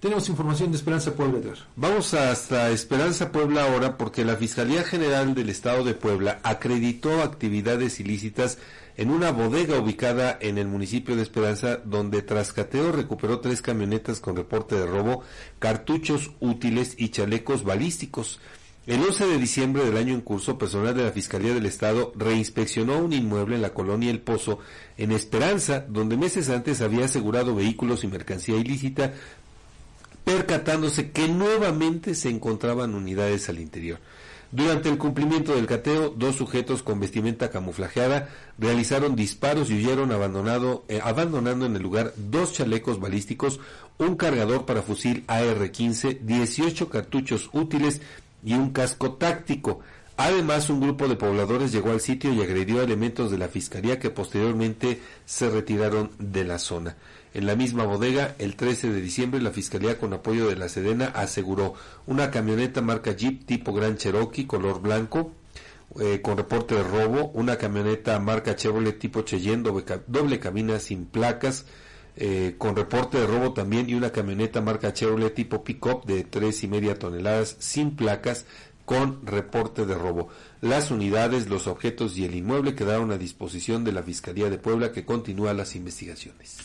Tenemos información de Esperanza Puebla. Vamos hasta Esperanza Puebla ahora porque la Fiscalía General del Estado de Puebla acreditó actividades ilícitas en una bodega ubicada en el municipio de Esperanza, donde tras cateo recuperó tres camionetas con reporte de robo, cartuchos útiles y chalecos balísticos. El 11 de diciembre del año en curso, personal de la Fiscalía del Estado reinspeccionó un inmueble en la colonia El Pozo, en Esperanza, donde meses antes había asegurado vehículos y mercancía ilícita, percatándose que nuevamente se encontraban unidades al interior. Durante el cumplimiento del cateo, dos sujetos con vestimenta camuflajeada realizaron disparos y huyeron eh, abandonando en el lugar dos chalecos balísticos, un cargador para fusil AR-15, 18 cartuchos útiles y un casco táctico. Además, un grupo de pobladores llegó al sitio y agredió a elementos de la Fiscalía que posteriormente se retiraron de la zona. En la misma bodega, el 13 de diciembre, la Fiscalía, con apoyo de la Sedena, aseguró una camioneta marca Jeep tipo Gran Cherokee, color blanco, eh, con reporte de robo, una camioneta marca Chevrolet tipo Cheyenne, doble, cabina sin placas, eh, con reporte de robo también, y una camioneta marca Chevrolet tipo Pickup de tres y media toneladas sin placas, con reporte de robo. Las unidades, los objetos y el inmueble quedaron a disposición de la Fiscalía de Puebla que continúa las investigaciones.